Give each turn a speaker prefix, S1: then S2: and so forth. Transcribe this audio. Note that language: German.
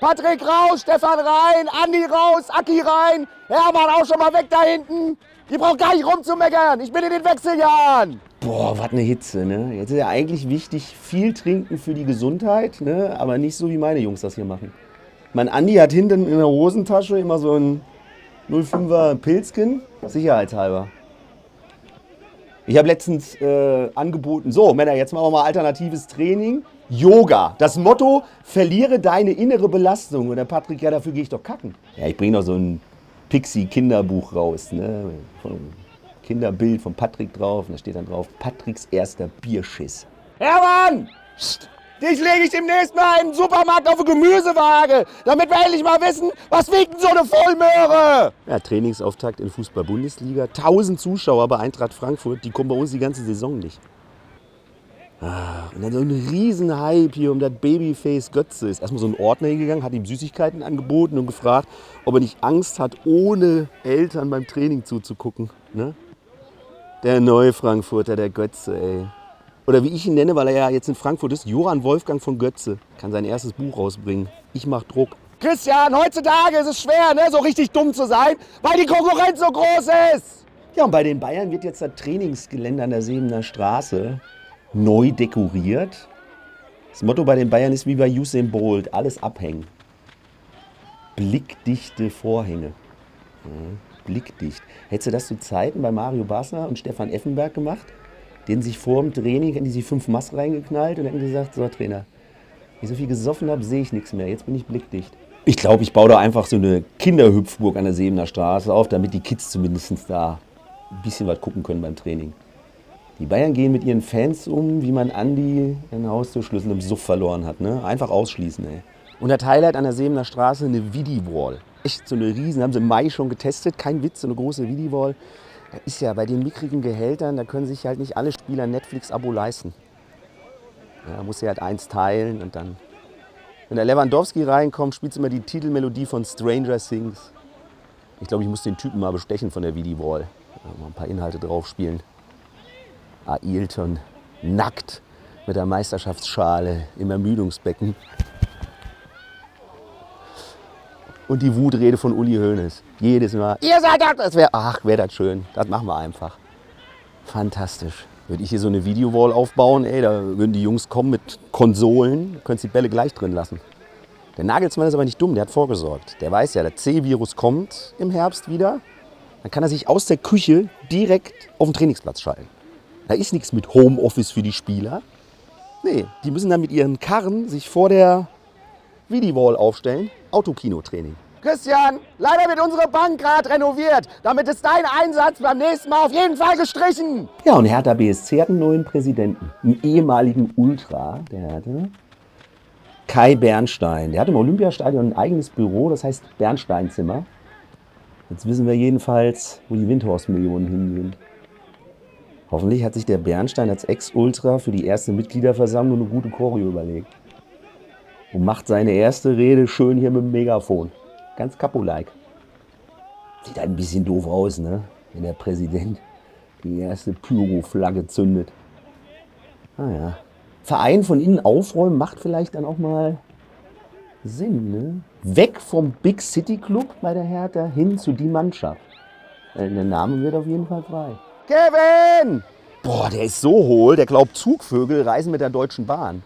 S1: Patrick raus, Stefan rein, Andi raus, Aki rein, Hermann auch schon mal weg da hinten. Die braucht gar nicht rumzumeckern. Ich bin in den Wechseljahren.
S2: Boah, was eine Hitze, ne? Jetzt ist ja eigentlich wichtig, viel trinken für die Gesundheit, ne? Aber nicht so, wie meine Jungs das hier machen. Mein Andi hat hinten in der Hosentasche immer so ein 05er Pilzkin, sicherheitshalber. Ich habe letztens äh, angeboten, so Männer, jetzt machen wir mal alternatives Training. Yoga. Das Motto, verliere deine innere Belastung. Und der Patrick, ja, dafür gehe ich doch kacken. Ja, ich bringe doch so ein Pixie-Kinderbuch raus. Ne? Von Kinderbild von Patrick drauf. Und da steht dann drauf, Patricks erster Bierschiss.
S1: Hermann! Psst. Dich lege ich demnächst mal in den Supermarkt auf eine Gemüsewaage, damit wir endlich mal wissen, was wiegt denn so eine Vollmöhre?
S2: Ja, Trainingsauftakt in Fußball-Bundesliga. 1000 Zuschauer bei Eintracht Frankfurt, die kommen bei uns die ganze Saison nicht. Ah, und dann so ein Riesenhype hier um das Babyface Götze. Ist erstmal so ein Ordner hingegangen, hat ihm Süßigkeiten angeboten und gefragt, ob er nicht Angst hat, ohne Eltern beim Training zuzugucken. Ne? Der neue Frankfurter, der Götze, ey. Oder wie ich ihn nenne, weil er ja jetzt in Frankfurt ist, Johann Wolfgang von Götze. Kann sein erstes Buch rausbringen. Ich mach Druck.
S1: Christian, heutzutage ist es schwer, ne, so richtig dumm zu sein, weil die Konkurrenz so groß ist.
S2: Ja, und bei den Bayern wird jetzt das Trainingsgelände an der Sebener Straße neu dekoriert. Das Motto bei den Bayern ist wie bei Usain Bolt, alles abhängen. Blickdichte Vorhänge. Ja, blickdicht. Hättest du das zu Zeiten bei Mario Basler und Stefan Effenberg gemacht? Den sich vor dem Training, hätten die sich fünf Mass reingeknallt und hätten gesagt, so Trainer, wenn ich so viel gesoffen habe, sehe ich nichts mehr. Jetzt bin ich blickdicht. Ich glaube, ich baue da einfach so eine Kinderhüpfburg an der Sebener Straße auf, damit die Kids zumindest da ein bisschen was gucken können beim Training. Die Bayern gehen mit ihren Fans um, wie man Andi einen Haustürschlüssel im Suff verloren hat. Ne? Einfach ausschließen, ey. Und das Highlight an der Sebener Straße, eine Vidi-Wall. Echt so eine riesen, haben sie im Mai schon getestet, kein Witz, so eine große Vidi-Wall. Da ist ja bei den mickrigen Gehältern, da können sich halt nicht alle Spieler ein Netflix-Abo leisten. Ja, da muss er halt eins teilen und dann, wenn der Lewandowski reinkommt, spielt immer die Titelmelodie von Stranger Things. Ich glaube, ich muss den Typen mal bestechen von der Vidi-Wall. Mal ein paar Inhalte drauf spielen. Ailton nackt mit der Meisterschaftsschale im Ermüdungsbecken. Und die Wutrede von Uli Hoeneß. Jedes Mal. Ihr seid das, das wäre, ach, wäre das schön. Das machen wir einfach. Fantastisch. Würde ich hier so eine Videowall aufbauen, ey, da würden die Jungs kommen mit Konsolen, könntest die Bälle gleich drin lassen. Der Nagelsmann ist aber nicht dumm, der hat vorgesorgt. Der weiß ja, der C-Virus kommt im Herbst wieder. Dann kann er sich aus der Küche direkt auf den Trainingsplatz schalten. Da ist nichts mit Homeoffice für die Spieler. Nee, die müssen dann mit ihren Karren sich vor der Vidi-Wall aufstellen. Autokinotraining.
S1: Christian, leider wird unsere Bank gerade renoviert. Damit ist dein Einsatz beim nächsten Mal auf jeden Fall gestrichen.
S2: Ja, und Hertha BSC hat einen neuen Präsidenten. Einen ehemaligen Ultra, der hatte. Kai Bernstein. Der hat im Olympiastadion ein eigenes Büro, das heißt Bernsteinzimmer. Jetzt wissen wir jedenfalls, wo die Windhorst-Millionen hingehen. Hoffentlich hat sich der Bernstein als Ex-Ultra für die erste Mitgliederversammlung eine gute Choreo überlegt. Und macht seine erste Rede schön hier mit dem Megafon. Ganz Capo-like. Sieht halt ein bisschen doof aus, ne? Wenn der Präsident die erste Pyro-Flagge zündet. Naja. Verein von innen aufräumen macht vielleicht dann auch mal Sinn, ne? Weg vom Big City Club bei der Hertha hin zu die Mannschaft. Äh, Der Name wird auf jeden Fall frei.
S1: Kevin!
S2: Boah, der ist so hohl, der glaubt, Zugvögel reisen mit der Deutschen Bahn.